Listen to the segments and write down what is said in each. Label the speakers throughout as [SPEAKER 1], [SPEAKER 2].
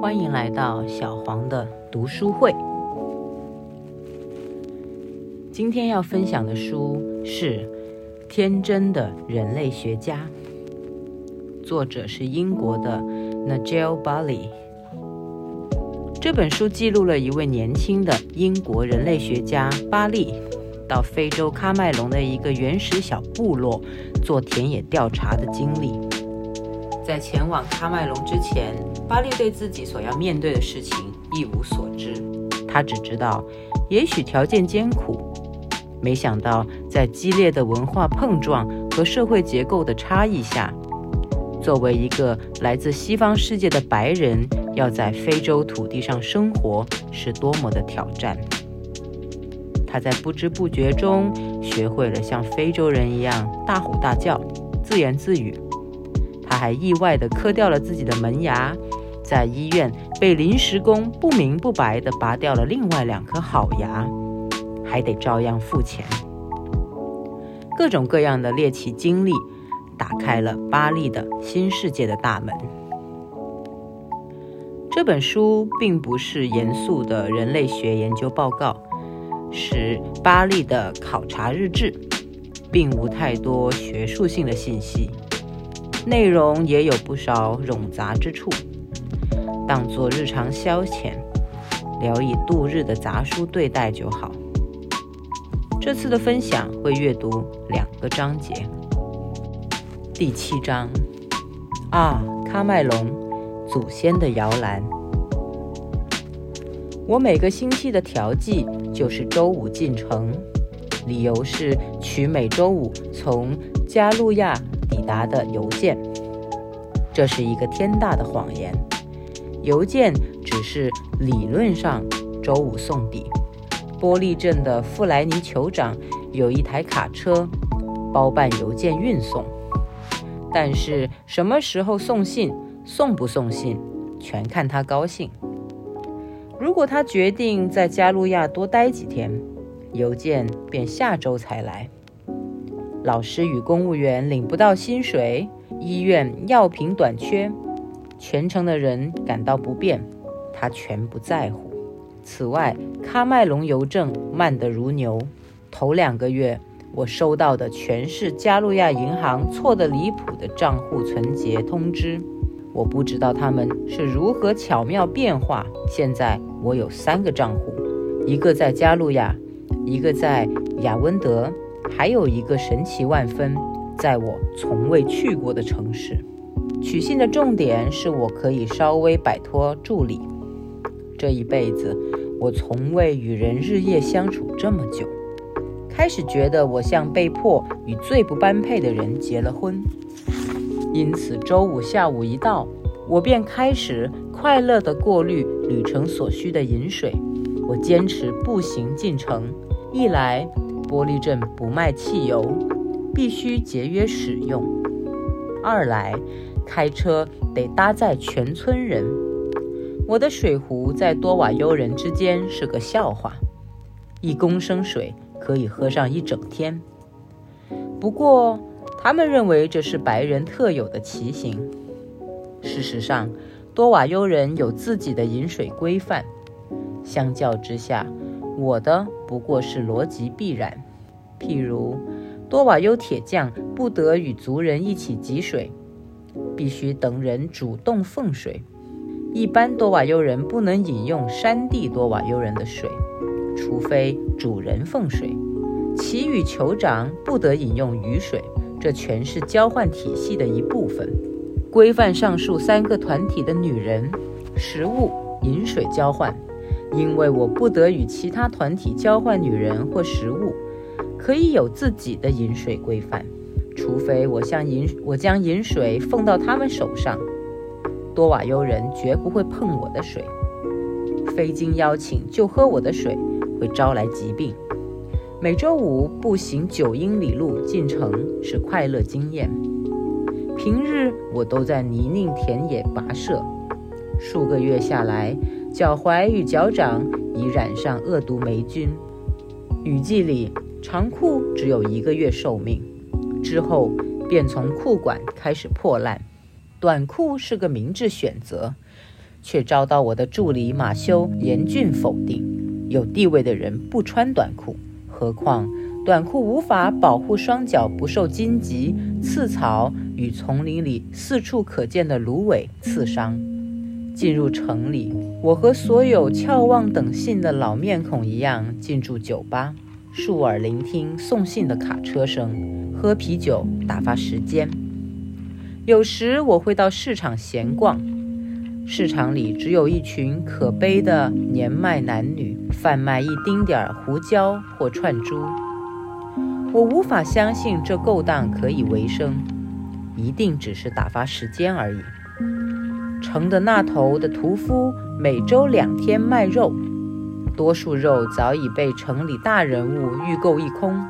[SPEAKER 1] 欢迎来到小黄的读书会。今天要分享的书是《天真的人类学家》，作者是英国的 Nigel Bali。这本书记录了一位年轻的英国人类学家巴利到非洲喀麦隆的一个原始小部落做田野调查的经历。在前往喀麦隆之前，巴利对自己所要面对的事情一无所知。他只知道，也许条件艰苦，没想到在激烈的文化碰撞和社会结构的差异下，作为一个来自西方世界的白人。要在非洲土地上生活是多么的挑战！他在不知不觉中学会了像非洲人一样大吼大叫、自言自语。他还意外地磕掉了自己的门牙，在医院被临时工不明不白地拔掉了另外两颗好牙，还得照样付钱。各种各样的猎奇经历，打开了巴利的新世界的大门。这本书并不是严肃的人类学研究报告，是巴利的考察日志，并无太多学术性的信息，内容也有不少冗杂之处，当做日常消遣、聊以度日的杂书对待就好。这次的分享会阅读两个章节，第七章啊，喀麦隆。祖先的摇篮。我每个星期的调剂就是周五进城，理由是取每周五从加路亚抵达的邮件。这是一个天大的谎言，邮件只是理论上周五送抵。波利镇的富莱尼酋长有一台卡车，包办邮件运送，但是什么时候送信？送不送信，全看他高兴。如果他决定在加路亚多待几天，邮件便下周才来。老师与公务员领不到薪水，医院药品短缺，全城的人感到不便，他全不在乎。此外，喀麦隆邮政慢得如牛。头两个月，我收到的全是加路亚银行错得离谱的账户存结通知。我不知道他们是如何巧妙变化。现在我有三个账户，一个在加路亚，一个在雅温德，还有一个神奇万分，在我从未去过的城市。取信的重点是我可以稍微摆脱助理。这一辈子，我从未与人日夜相处这么久，开始觉得我像被迫与最不般配的人结了婚。因此，周五下午一到，我便开始快乐地过滤旅程所需的饮水。我坚持步行进城，一来玻璃镇不卖汽油，必须节约使用；二来开车得搭载全村人。我的水壶在多瓦尤人之间是个笑话，一公升水可以喝上一整天。不过，他们认为这是白人特有的奇形。事实上，多瓦尤人有自己的饮水规范。相较之下，我的不过是逻辑必然。譬如，多瓦尤铁匠不得与族人一起汲水，必须等人主动奉水。一般多瓦尤人不能饮用山地多瓦尤人的水，除非主人奉水。其余酋长不得饮用雨水。这全是交换体系的一部分，规范上述三个团体的女人、食物、饮水交换。因为我不得与其他团体交换女人或食物，可以有自己的饮水规范，除非我将饮我将饮水奉到他们手上。多瓦尤人绝不会碰我的水，非经邀请就喝我的水，会招来疾病。每周五步行九英里路进城是快乐经验。平日我都在泥泞田野跋涉，数个月下来，脚踝与脚掌已染上恶毒霉菌。雨季里，长裤只有一个月寿命，之后便从裤管开始破烂。短裤是个明智选择，却遭到我的助理马修严峻否定。有地位的人不穿短裤，何况短裤无法保护双脚不受荆棘、刺草与丛林里四处可见的芦苇刺伤。进入城里，我和所有眺望等信的老面孔一样，进驻酒吧，竖耳聆听送信的卡车声，喝啤酒打发时间。有时我会到市场闲逛，市场里只有一群可悲的年迈男女，贩卖一丁点儿胡椒或串珠。我无法相信这勾当可以为生，一定只是打发时间而已。城的那头的屠夫每周两天卖肉，多数肉早已被城里大人物预购一空，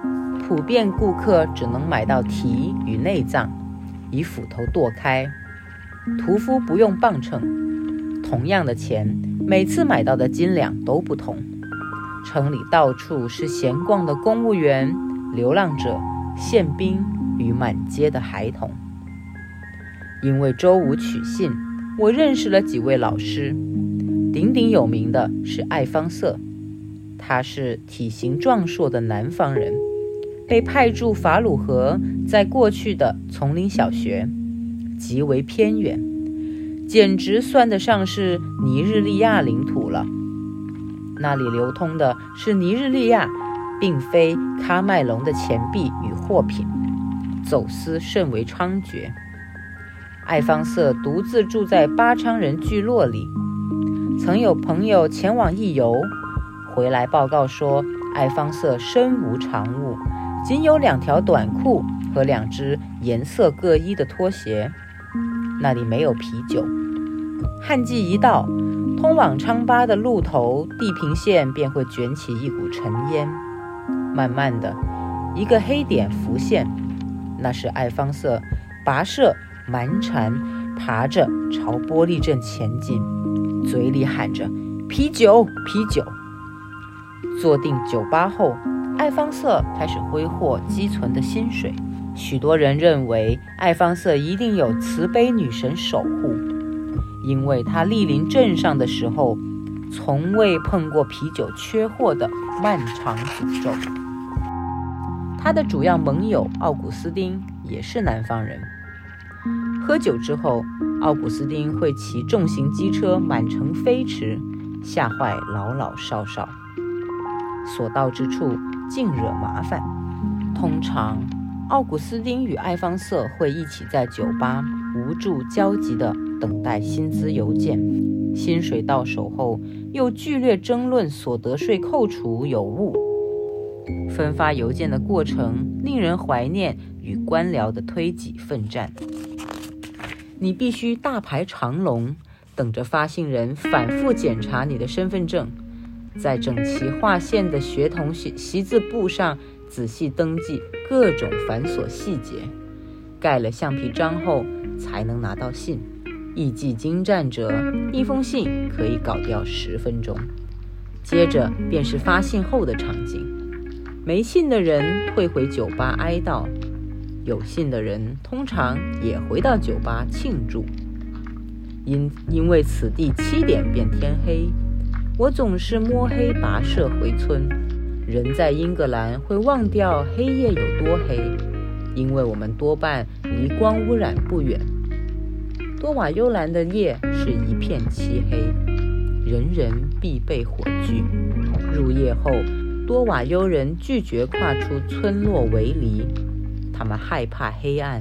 [SPEAKER 1] 普遍顾客只能买到蹄与内脏，以斧头剁开。屠夫不用磅秤，同样的钱，每次买到的斤两都不同。城里到处是闲逛的公务员、流浪者、宪兵与满街的孩童，因为周五取信。我认识了几位老师，鼎鼎有名的是艾方瑟，他是体型壮硕的南方人，被派驻法鲁河，在过去的丛林小学，极为偏远，简直算得上是尼日利亚领土了。那里流通的是尼日利亚，并非喀麦隆的钱币与货品，走私甚为猖獗。艾方瑟独自住在巴昌人聚落里。曾有朋友前往一游，回来报告说，艾方瑟身无长物，仅有两条短裤和两只颜色各异的拖鞋。那里没有啤酒。旱季一到，通往昌巴的路头地平线便会卷起一股尘烟。慢慢的，一个黑点浮现，那是艾方瑟跋涉。蛮缠爬着朝玻璃镇前进，嘴里喊着“啤酒，啤酒”。坐定酒吧后，艾方瑟开始挥霍积存的薪水。许多人认为艾方瑟一定有慈悲女神守护，因为他莅临镇上的时候，从未碰过啤酒缺货的漫长诅咒。他的主要盟友奥古斯丁也是南方人。喝酒之后，奥古斯丁会骑重型机车满城飞驰，吓坏老老少少。所到之处尽惹麻烦。通常，奥古斯丁与艾方瑟会一起在酒吧无助焦急地等待薪资邮件。薪水到手后，又剧烈争论所得税扣除有误。分发邮件的过程令人怀念与官僚的推挤奋战。你必须大排长龙，等着发信人反复检查你的身份证，在整齐划线的学童习习字簿上仔细登记各种繁琐细节，盖了橡皮章后才能拿到信。艺伎精湛者，一封信可以搞掉十分钟。接着便是发信后的场景，没信的人退回酒吧哀悼。有信的人通常也回到酒吧庆祝，因因为此地七点便天黑，我总是摸黑跋涉回村。人在英格兰会忘掉黑夜有多黑，因为我们多半离光污染不远。多瓦幽兰的夜是一片漆黑，人人必备火炬。入夜后，多瓦幽人拒绝跨出村落围篱。他们害怕黑暗，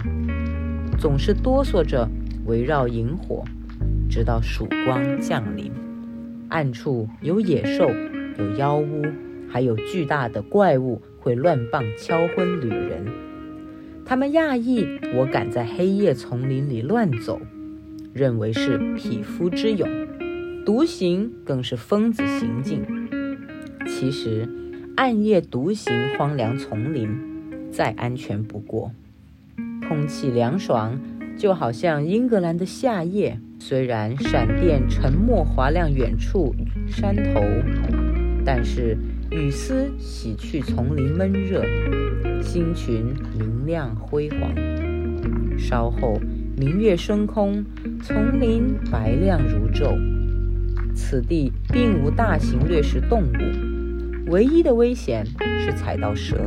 [SPEAKER 1] 总是哆嗦着围绕萤火，直到曙光降临。暗处有野兽，有妖巫，还有巨大的怪物会乱棒敲昏旅人。他们讶异我敢在黑夜丛林里乱走，认为是匹夫之勇。独行更是疯子行径。其实，暗夜独行荒凉丛林。再安全不过，空气凉爽，就好像英格兰的夏夜。虽然闪电沉默划亮远处山头，但是雨丝洗去丛林闷热，星群明亮辉煌。稍后明月升空，丛林白亮如昼。此地并无大型掠食动物，唯一的危险是踩到蛇。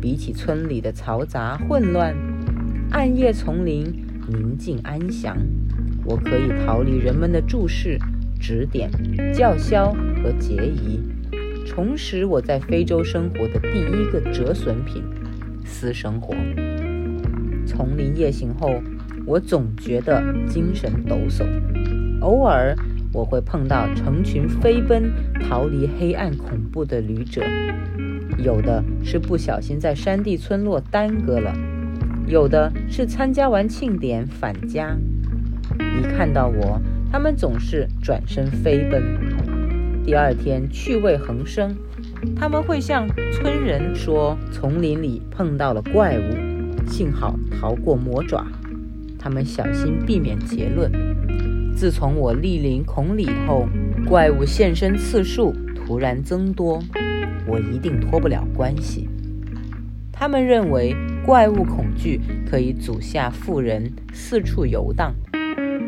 [SPEAKER 1] 比起村里的嘈杂混乱，暗夜丛林宁静安详，我可以逃离人们的注视、指点、叫嚣和劫疑，重拾我在非洲生活的第一个折损品——私生活。丛林夜行后，我总觉得精神抖擞。偶尔，我会碰到成群飞奔逃离黑暗恐怖的旅者，有的是不小心在山地村落耽搁了，有的是参加完庆典返家。一看到我，他们总是转身飞奔。第二天趣味横生，他们会向村人说丛林里碰到了怪物。幸好逃过魔爪，他们小心避免结论。自从我莅临孔里后，怪物现身次数突然增多，我一定脱不了关系。他们认为怪物恐惧可以阻吓妇人四处游荡，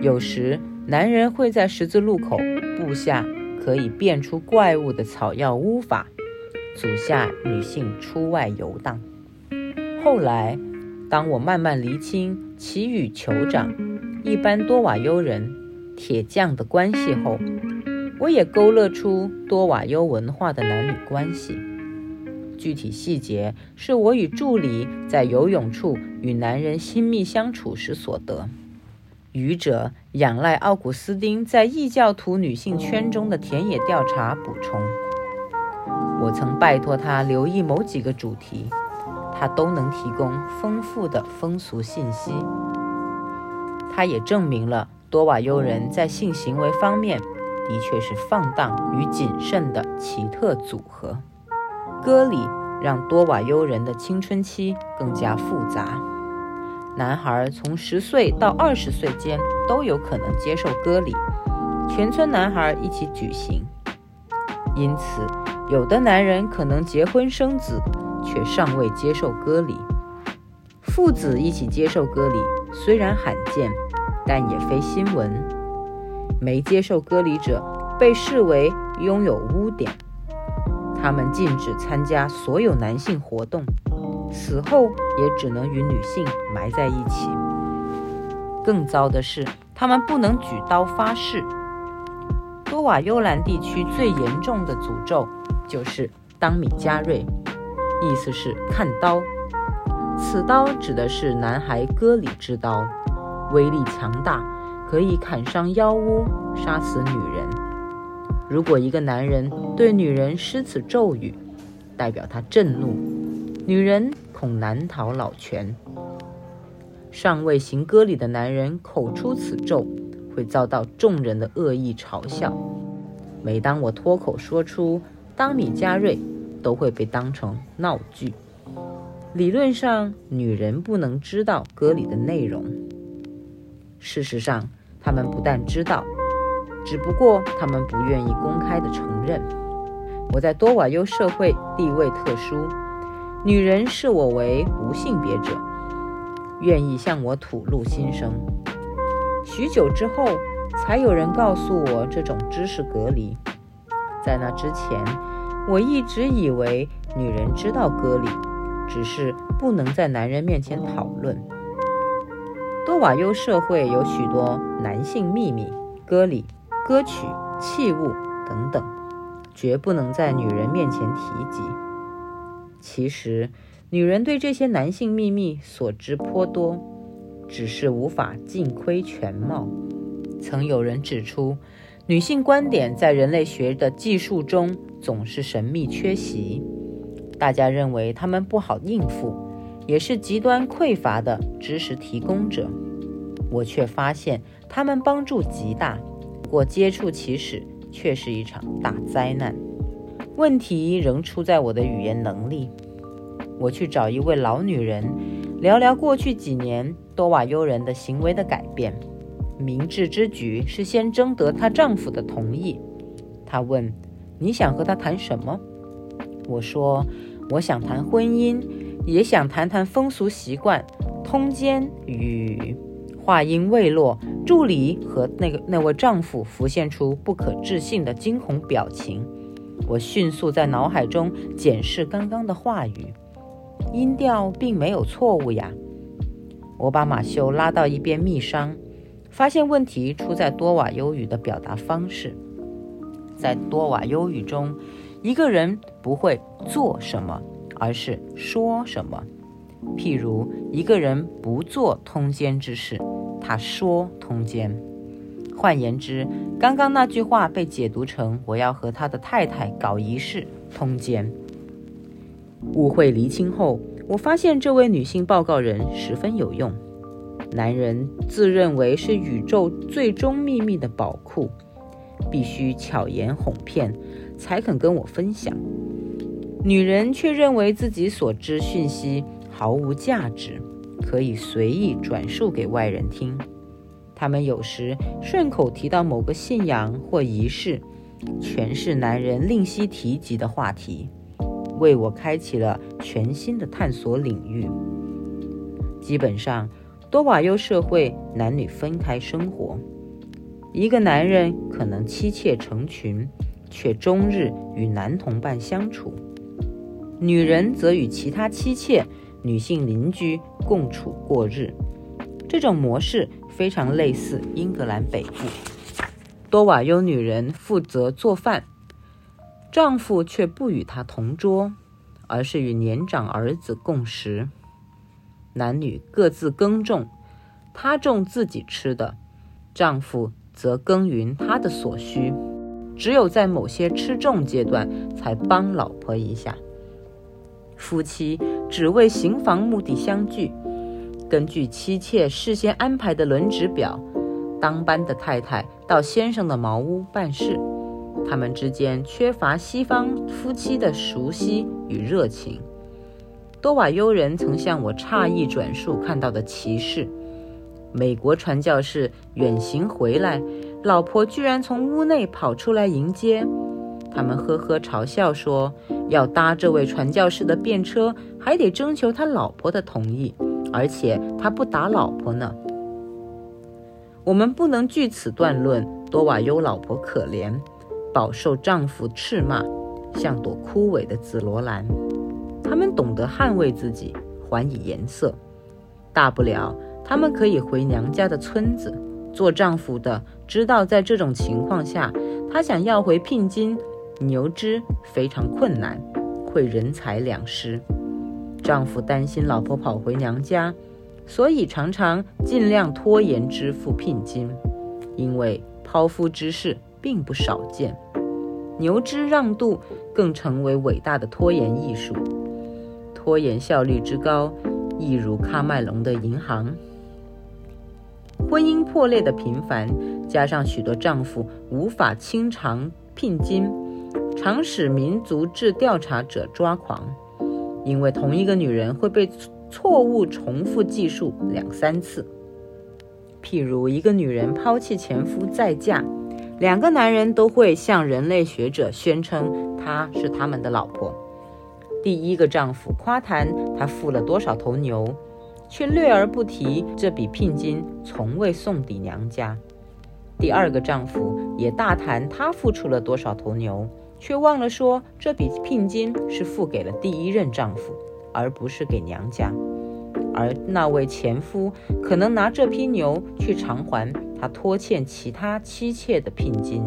[SPEAKER 1] 有时男人会在十字路口布下可以变出怪物的草药巫法，阻吓女性出外游荡。后来。当我慢慢厘清其与酋长、一般多瓦尤人、铁匠的关系后，我也勾勒出多瓦尤文化的男女关系。具体细节是我与助理在游泳处与男人亲密相处时所得。愚者仰赖奥古斯丁在异教徒女性圈中的田野调查补充。我曾拜托他留意某几个主题。他都能提供丰富的风俗信息。他也证明了多瓦尤人在性行为方面的确是放荡与谨慎的奇特组合。割礼让多瓦尤人的青春期更加复杂。男孩从十岁到二十岁间都有可能接受割礼，全村男孩一起举行。因此，有的男人可能结婚生子。却尚未接受割礼，父子一起接受割礼虽然罕见，但也非新闻。没接受割礼者被视为拥有污点，他们禁止参加所有男性活动，死后也只能与女性埋在一起。更糟的是，他们不能举刀发誓。多瓦幽兰地区最严重的诅咒就是当米加瑞。意思是看刀，此刀指的是男孩割礼之刀，威力强大，可以砍伤妖巫，杀死女人。如果一个男人对女人施此咒语，代表他震怒，女人恐难逃老泉。尚未行割礼的男人口出此咒，会遭到众人的恶意嘲笑。每当我脱口说出“当米加瑞”，都会被当成闹剧。理论上，女人不能知道歌里的内容。事实上，他们不但知道，只不过他们不愿意公开的承认。我在多瓦尤社会地位特殊，女人视我为无性别者，愿意向我吐露心声。许久之后，才有人告诉我这种知识隔离。在那之前。我一直以为女人知道隔离，只是不能在男人面前讨论。多瓦尤社会有许多男性秘密、歌礼、歌曲、器物等等，绝不能在女人面前提及。其实，女人对这些男性秘密所知颇多，只是无法尽窥全貌。曾有人指出。女性观点在人类学的技术中总是神秘缺席，大家认为她们不好应付，也是极端匮乏的知识提供者。我却发现他们帮助极大，我接触其始却是一场大灾难。问题仍出在我的语言能力。我去找一位老女人，聊聊过去几年多瓦尤人的行为的改变。明智之举是先征得她丈夫的同意。她问：“你想和他谈什么？”我说：“我想谈婚姻，也想谈谈风俗习惯、通奸与话音未落，助理和那个那位丈夫浮现出不可置信的惊恐表情。我迅速在脑海中检视刚刚的话语，音调并没有错误呀。我把马修拉到一边密商，发现问题出在多瓦优语的表达方式。在多瓦优语中，一个人不会做什么，而是说什么。譬如，一个人不做通奸之事，他说通奸。换言之，刚刚那句话被解读成我要和他的太太搞仪式通奸。误会厘清后，我发现这位女性报告人十分有用。男人自认为是宇宙最终秘密的宝库，必须巧言哄骗才肯跟我分享；女人却认为自己所知讯息毫无价值，可以随意转述给外人听。他们有时顺口提到某个信仰或仪式，全是男人吝惜提及的话题，为我开启了全新的探索领域。基本上，多瓦优社会男女分开生活，一个男人可能妻妾成群，却终日与男同伴相处；女人则与其他妻妾、女性邻居共处过日。这种模式非常类似英格兰北部。多瓦优女人负责做饭，丈夫却不与她同桌，而是与年长儿子共食。男女各自耕种，她种自己吃的，丈夫则耕耘他的所需。只有在某些吃重阶段，才帮老婆一下。夫妻只为行房目的相聚。根据妻妾事先安排的轮值表，当班的太太到先生的茅屋办事。他们之间缺乏西方夫妻的熟悉与热情。多瓦尤人曾向我诧异转述看到的奇事：美国传教士远行回来，老婆居然从屋内跑出来迎接。他们呵呵嘲笑说，要搭这位传教士的便车，还得征求他老婆的同意。而且他不打老婆呢。我们不能据此断论多瓦优老婆可怜，饱受丈夫斥骂，像朵枯萎的紫罗兰。他们懂得捍卫自己，还以颜色。大不了他们可以回娘家的村子。做丈夫的知道，在这种情况下，他想要回聘金、牛脂非常困难，会人财两失。丈夫担心老婆跑回娘家，所以常常尽量拖延支付聘金，因为抛夫之事并不少见。牛之让渡更成为伟大的拖延艺术，拖延效率之高，亦如喀麦隆的银行。婚姻破裂的频繁，加上许多丈夫无法清偿聘金，常使民族志调查者抓狂。因为同一个女人会被错误重复计数两三次，譬如一个女人抛弃前夫再嫁，两个男人都会向人类学者宣称她是他们的老婆。第一个丈夫夸谈他付了多少头牛，却略而不提这笔聘金从未送抵娘家；第二个丈夫也大谈他付出了多少头牛。却忘了说，这笔聘金是付给了第一任丈夫，而不是给娘家。而那位前夫可能拿这批牛去偿还他拖欠其他妻妾的聘金。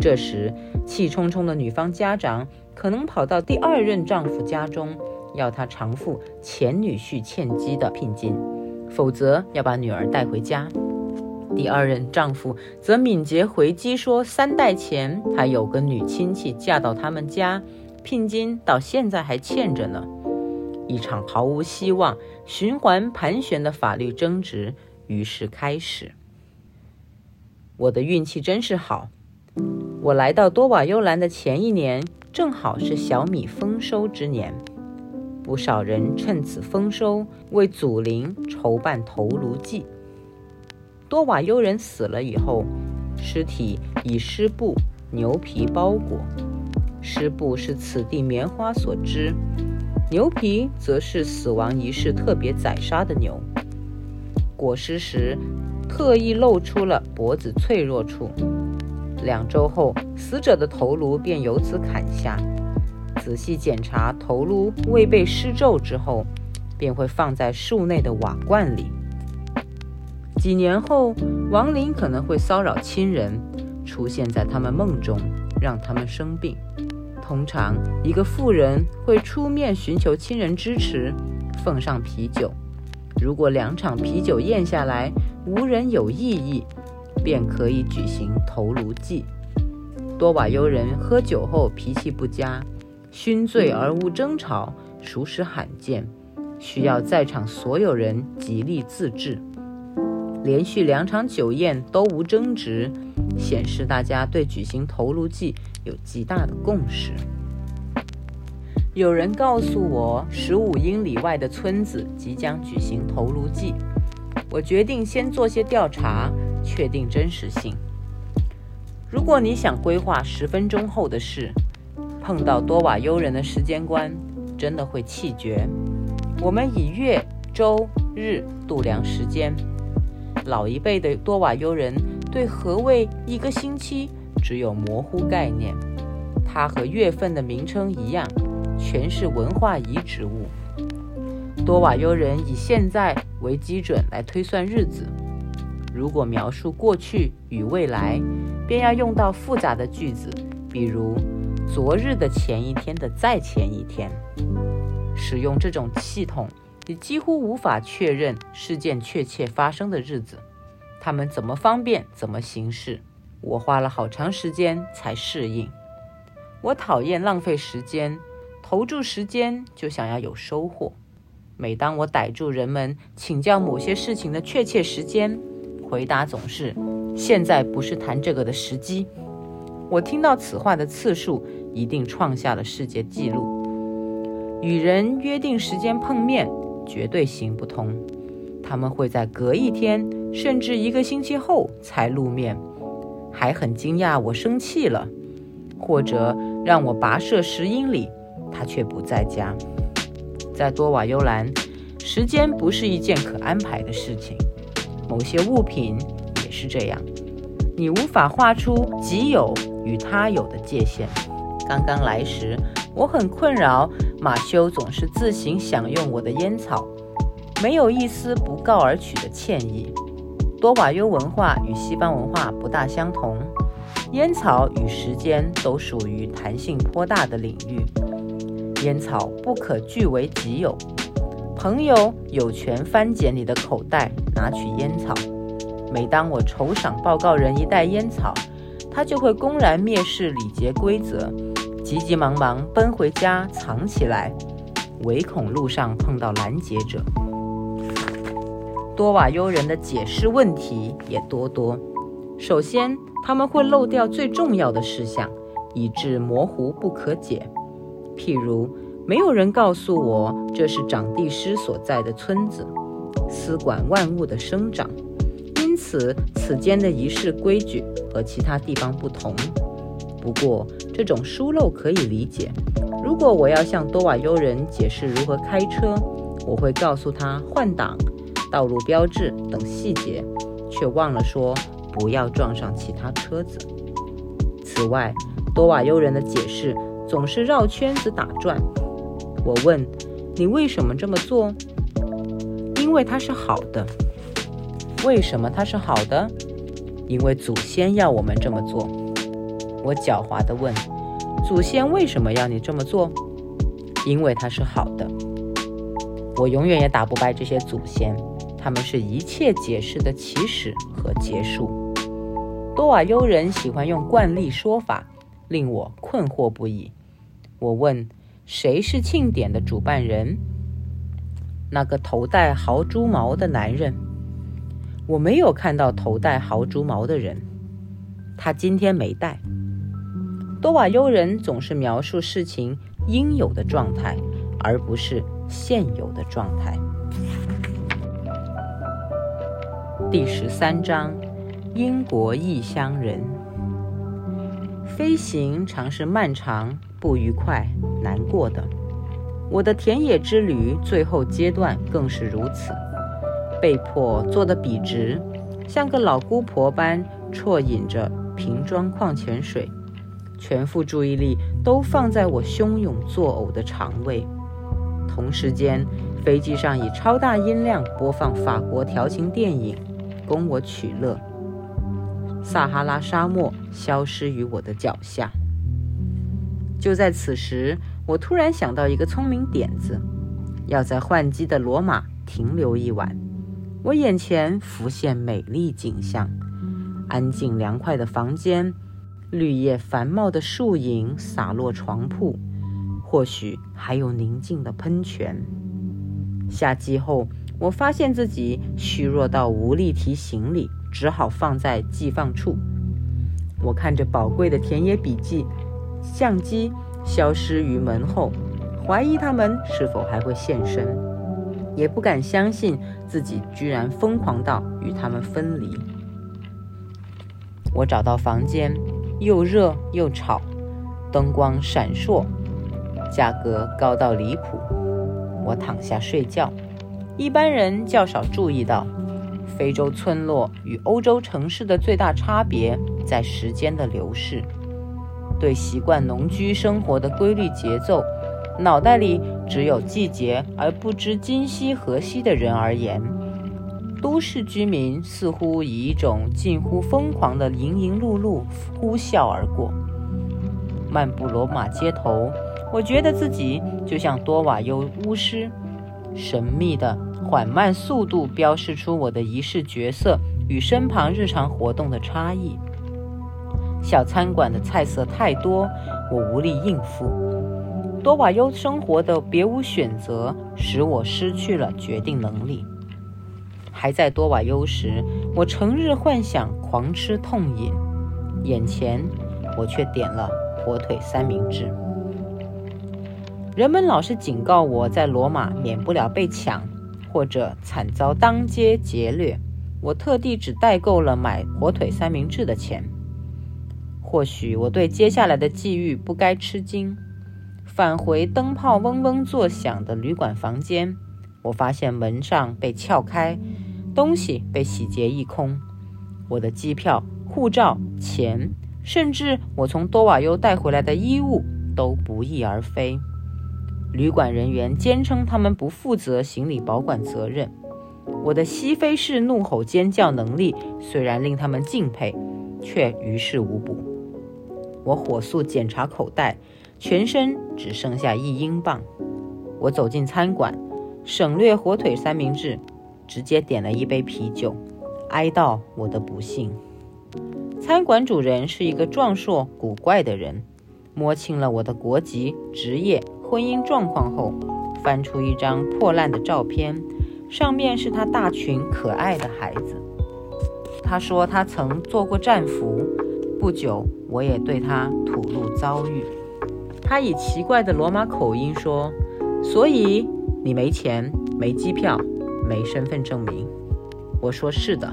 [SPEAKER 1] 这时，气冲冲的女方家长可能跑到第二任丈夫家中，要他偿付前女婿欠积的聘金，否则要把女儿带回家。第二任丈夫则敏捷回击说：“三代前，他有个女亲戚嫁到他们家，聘金到现在还欠着呢。”一场毫无希望、循环盘旋的法律争执于是开始。我的运气真是好，我来到多瓦幽兰的前一年，正好是小米丰收之年，不少人趁此丰收为祖灵筹办头颅祭。多瓦尤人死了以后，尸体以湿布、牛皮包裹。湿布是此地棉花所织，牛皮则是死亡仪式特别宰杀的牛。裹尸时特意露出了脖子脆弱处。两周后，死者的头颅便由此砍下。仔细检查头颅未被施咒之后，便会放在树内的瓦罐里。几年后，亡灵可能会骚扰亲人，出现在他们梦中，让他们生病。通常，一个妇人会出面寻求亲人支持，奉上啤酒。如果两场啤酒咽下来，无人有异议，便可以举行头颅祭。多瓦尤人喝酒后脾气不佳，酗醉而无争吵，属实罕见，需要在场所有人极力自制。连续两场酒宴都无争执，显示大家对举行头颅祭有极大的共识。有人告诉我，十五英里外的村子即将举行头颅祭。我决定先做些调查，确定真实性。如果你想规划十分钟后的事，碰到多瓦尤人的时间观，真的会气绝。我们以月、周、日度量时间。老一辈的多瓦尤人对何谓一个星期只有模糊概念，它和月份的名称一样，全是文化遗址物。多瓦尤人以现在为基准来推算日子，如果描述过去与未来，便要用到复杂的句子，比如昨日的前一天的再前一天。使用这种系统。你几乎无法确认事件确切发生的日子，他们怎么方便怎么行事。我花了好长时间才适应。我讨厌浪费时间，投注时间就想要有收获。每当我逮住人们请教某些事情的确切时间，回答总是“现在不是谈这个的时机”。我听到此话的次数一定创下了世界纪录。与人约定时间碰面。绝对行不通。他们会在隔一天，甚至一个星期后才露面，还很惊讶我生气了，或者让我跋涉十英里，他却不在家。在多瓦尤兰，时间不是一件可安排的事情。某些物品也是这样，你无法画出己有与他有的界限。刚刚来时。我很困扰，马修总是自行享用我的烟草，没有一丝不告而取的歉意。多瓦尤文化与西方文化不大相同，烟草与时间都属于弹性颇大的领域。烟草不可据为己有，朋友有权翻检你的口袋拿取烟草。每当我酬赏报告人一袋烟草，他就会公然蔑视礼节规则。急急忙忙奔回家藏起来，唯恐路上碰到拦截者。多瓦尤人的解释问题也多多。首先，他们会漏掉最重要的事项，以致模糊不可解。譬如，没有人告诉我这是长地师所在的村子，司管万物的生长，因此此间的仪式规矩和其他地方不同。不过，这种疏漏可以理解。如果我要向多瓦尤人解释如何开车，我会告诉他换挡、道路标志等细节，却忘了说不要撞上其他车子。此外，多瓦尤人的解释总是绕圈子打转。我问：“你为什么这么做？”因为它是好的。为什么它是好的？因为祖先要我们这么做。我狡猾地问：“祖先为什么要你这么做？”因为它是好的。我永远也打不败这些祖先，他们是一切解释的起始和结束。多瓦尤人喜欢用惯例说法，令我困惑不已。我问：“谁是庆典的主办人？”那个头戴豪猪毛的男人。我没有看到头戴豪猪毛的人，他今天没戴。多瓦尤人总是描述事情应有的状态，而不是现有的状态。第十三章：英国异乡人。飞行常是漫长、不愉快、难过的。我的田野之旅最后阶段更是如此。被迫坐得笔直，像个老姑婆般啜饮着瓶装矿泉水，全副注意力都放在我汹涌作呕的肠胃。同时间，飞机上以超大音量播放法国调情电影，供我取乐。撒哈拉沙漠消失于我的脚下。就在此时，我突然想到一个聪明点子，要在换机的罗马停留一晚。我眼前浮现美丽景象：安静凉快的房间，绿叶繁茂的树影洒落床铺，或许还有宁静的喷泉。下机后，我发现自己虚弱到无力提行李，只好放在寄放处。我看着宝贵的田野笔记。相机消失于门后，怀疑他们是否还会现身，也不敢相信自己居然疯狂到与他们分离。我找到房间，又热又吵，灯光闪烁，价格高到离谱。我躺下睡觉。一般人较少注意到，非洲村落与欧洲城市的最大差别在时间的流逝。对习惯农居生活的规律节奏，脑袋里只有季节而不知今夕何夕的人而言，都市居民似乎以一种近乎疯狂的营营碌碌呼啸而过。漫步罗马街头，我觉得自己就像多瓦尤巫师，神秘的缓慢速度标示出我的仪式角色与身旁日常活动的差异。小餐馆的菜色太多，我无力应付。多瓦优生活的别无选择，使我失去了决定能力。还在多瓦优时，我成日幻想狂吃痛饮，眼前我却点了火腿三明治。人们老是警告我在罗马免不了被抢，或者惨遭当街劫掠。我特地只带够了买火腿三明治的钱。或许我对接下来的际遇不该吃惊。返回灯泡嗡嗡作响的旅馆房间，我发现门上被撬开，东西被洗劫一空。我的机票、护照、钱，甚至我从多瓦尤带回来的衣物都不翼而飞。旅馆人员坚称他们不负责行李保管责任。我的西非式怒吼尖叫能力虽然令他们敬佩，却于事无补。我火速检查口袋，全身只剩下一英镑。我走进餐馆，省略火腿三明治，直接点了一杯啤酒，哀悼我的不幸。餐馆主人是一个壮硕古怪的人，摸清了我的国籍、职业、婚姻状况后，翻出一张破烂的照片，上面是他大群可爱的孩子。他说他曾做过战俘。不久，我也对他吐露遭遇。他以奇怪的罗马口音说：“所以你没钱、没机票、没身份证明？”我说：“是的。”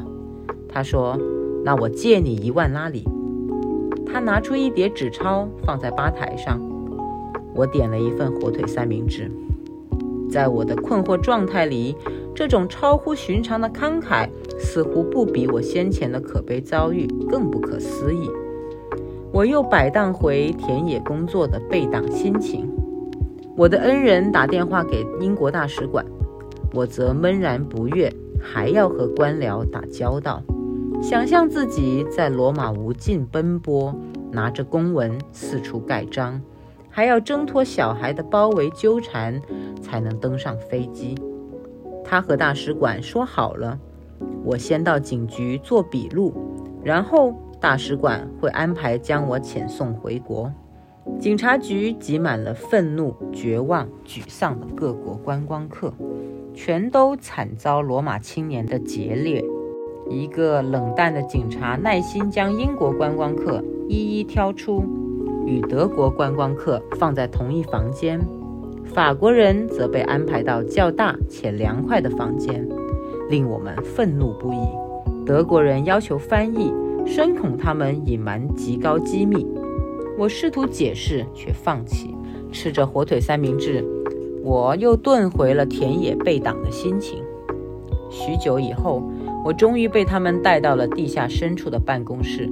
[SPEAKER 1] 他说：“那我借你一万拉里。”他拿出一叠纸钞放在吧台上。我点了一份火腿三明治。在我的困惑状态里，这种超乎寻常的慷慨似乎不比我先前的可悲遭遇更不可思议。我又摆荡回田野工作的被挡心情。我的恩人打电话给英国大使馆，我则闷然不悦，还要和官僚打交道。想象自己在罗马无尽奔波，拿着公文四处盖章。还要挣脱小孩的包围纠缠，才能登上飞机。他和大使馆说好了，我先到警局做笔录，然后大使馆会安排将我遣送回国。警察局挤满了愤怒、绝望、沮丧的各国观光客，全都惨遭罗马青年的劫掠。一个冷淡的警察耐心将英国观光客一一挑出。与德国观光客放在同一房间，法国人则被安排到较大且凉快的房间，令我们愤怒不已。德国人要求翻译，深恐他们隐瞒极高机密。我试图解释，却放弃。吃着火腿三明治，我又顿回了田野被挡的心情。许久以后，我终于被他们带到了地下深处的办公室，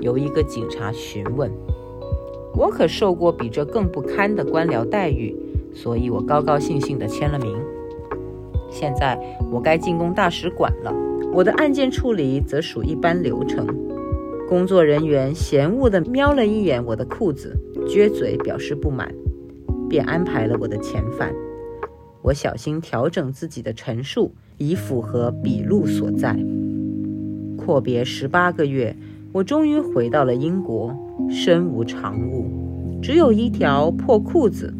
[SPEAKER 1] 由一个警察询问。我可受过比这更不堪的官僚待遇，所以我高高兴兴地签了名。现在我该进攻大使馆了，我的案件处理则属一般流程。工作人员嫌恶地瞄了一眼我的裤子，撅嘴表示不满，便安排了我的遣返。我小心调整自己的陈述，以符合笔录所在。阔别十八个月，我终于回到了英国，身无长物，只有一条破裤子，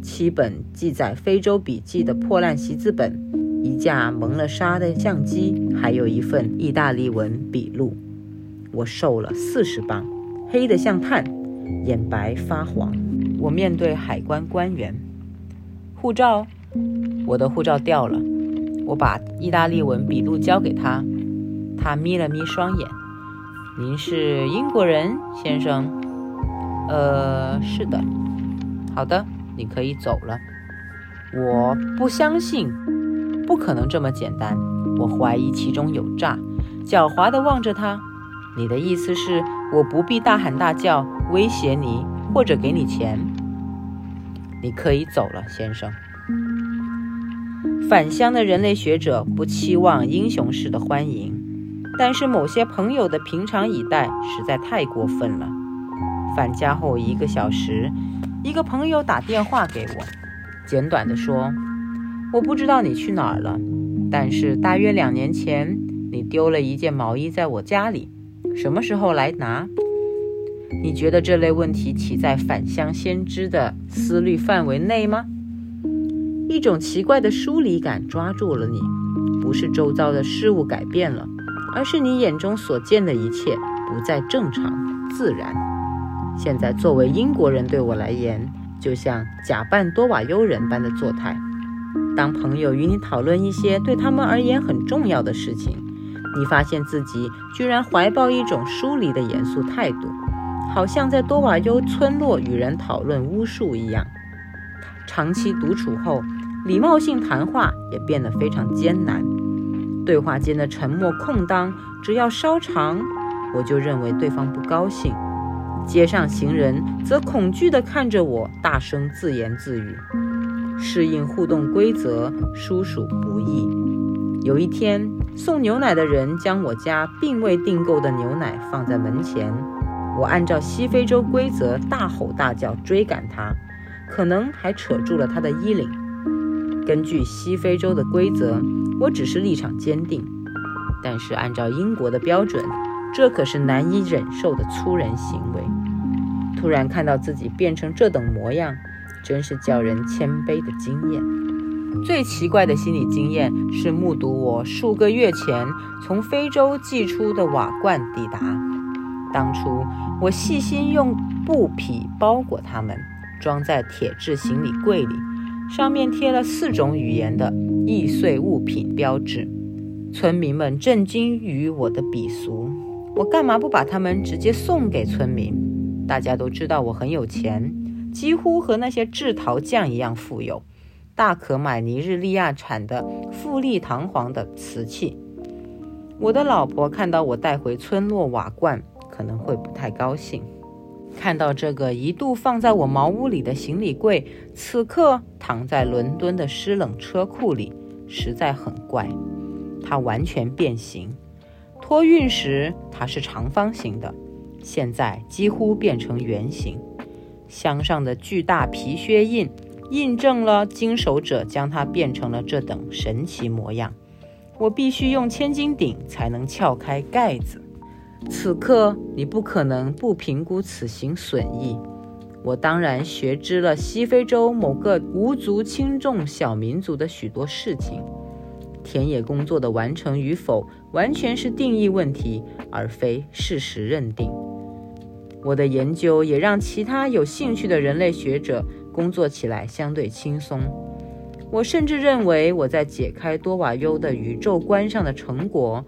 [SPEAKER 1] 七本记载非洲笔记的破烂习字本。一架蒙了纱的相机，还有一份意大利文笔录。我瘦了四十磅，黑得像炭，眼白发黄。我面对海关官员，护照，我的护照掉了。我把意大利文笔录交给他，他眯了眯双眼。您是英国人，先生？呃，是的。好的，你可以走了。我不相信。不可能这么简单，我怀疑其中有诈。狡猾地望着他，你的意思是我不必大喊大叫威胁你，或者给你钱？你可以走了，先生。返乡的人类学者不期望英雄式的欢迎，但是某些朋友的平常以待实在太过分了。返家后一个小时，一个朋友打电话给我，简短地说。我不知道你去哪儿了，但是大约两年前你丢了一件毛衣在我家里，什么时候来拿？你觉得这类问题起在返乡先知的思虑范围内吗？一种奇怪的疏离感抓住了你，不是周遭的事物改变了，而是你眼中所见的一切不再正常自然。现在作为英国人对我来言，就像假扮多瓦尤人般的作态。当朋友与你讨论一些对他们而言很重要的事情，你发现自己居然怀抱一种疏离的严肃态度，好像在多瓦尤村落与人讨论巫术一样。长期独处后，礼貌性谈话也变得非常艰难。对话间的沉默空当，只要稍长，我就认为对方不高兴。街上行人则恐惧地看着我，大声自言自语。适应互动规则，殊属不易。有一天，送牛奶的人将我家并未订购的牛奶放在门前，我按照西非洲规则大吼大叫追赶他，可能还扯住了他的衣领。根据西非洲的规则，我只是立场坚定，但是按照英国的标准，这可是难以忍受的粗人行为。突然看到自己变成这等模样。真是叫人谦卑的经验。最奇怪的心理经验是目睹我数个月前从非洲寄出的瓦罐抵达。当初我细心用布匹包裹它们，装在铁质行李柜里，上面贴了四种语言的易碎物品标志。村民们震惊于我的鄙俗。我干嘛不把它们直接送给村民？大家都知道我很有钱。几乎和那些制陶匠一样富有，大可买尼日利亚产的富丽堂皇的瓷器。我的老婆看到我带回村落瓦罐，可能会不太高兴。看到这个一度放在我茅屋里的行李柜，此刻躺在伦敦的湿冷车库里，实在很怪。它完全变形，托运时它是长方形的，现在几乎变成圆形。箱上的巨大皮靴印，印证了经手者将它变成了这等神奇模样。我必须用千斤顶才能撬开盖子。此刻，你不可能不评估此行损益。我当然学知了西非洲某个无足轻重小民族的许多事情。田野工作的完成与否，完全是定义问题，而非事实认定。我的研究也让其他有兴趣的人类学者工作起来相对轻松。我甚至认为我在解开多瓦尤的宇宙观上的成果，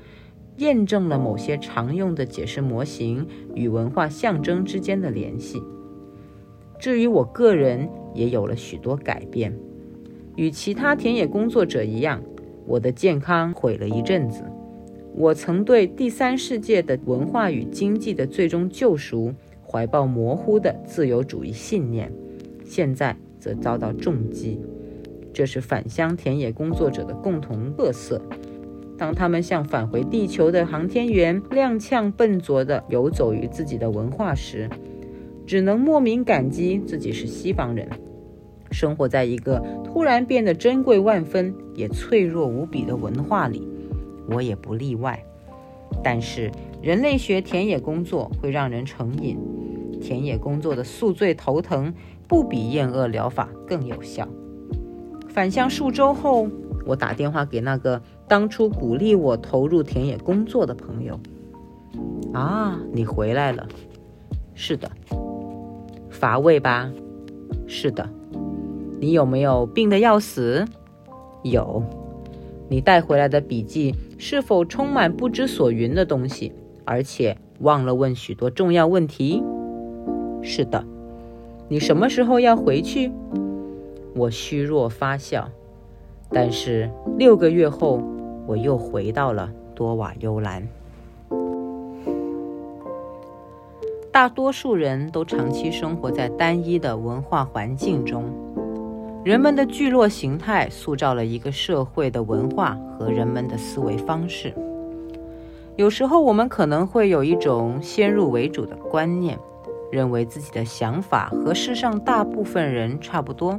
[SPEAKER 1] 验证了某些常用的解释模型与文化象征之间的联系。至于我个人，也有了许多改变。与其他田野工作者一样，我的健康毁了一阵子。我曾对第三世界的文化与经济的最终救赎怀抱模糊的自由主义信念，现在则遭到重击。这是返乡田野工作者的共同特色。当他们像返回地球的航天员踉跄笨拙地游走于自己的文化时，只能莫名感激自己是西方人，生活在一个突然变得珍贵万分也脆弱无比的文化里。我也不例外，但是人类学田野工作会让人成瘾。田野工作的宿醉头疼不比厌恶疗法更有效。返乡数周后，我打电话给那个当初鼓励我投入田野工作的朋友。啊，你回来了？是的。乏味吧？是的。你有没有病得要死？有。你带回来的笔记是否充满不知所云的东西，而且忘了问许多重要问题？是的。你什么时候要回去？我虚弱发笑。但是六个月后，我又回到了多瓦幽兰。大多数人都长期生活在单一的文化环境中。人们的聚落形态塑造了一个社会的文化和人们的思维方式。有时候，我们可能会有一种先入为主的观念，认为自己的想法和世上大部分人差不多。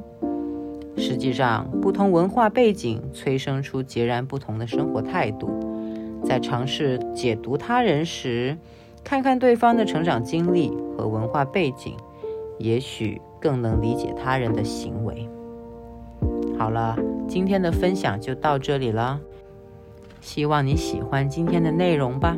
[SPEAKER 1] 实际上，不同文化背景催生出截然不同的生活态度。在尝试解读他人时，看看对方的成长经历和文化背景，也许更能理解他人的行为。好了，今天的分享就到这里了。希望你喜欢今天的内容吧。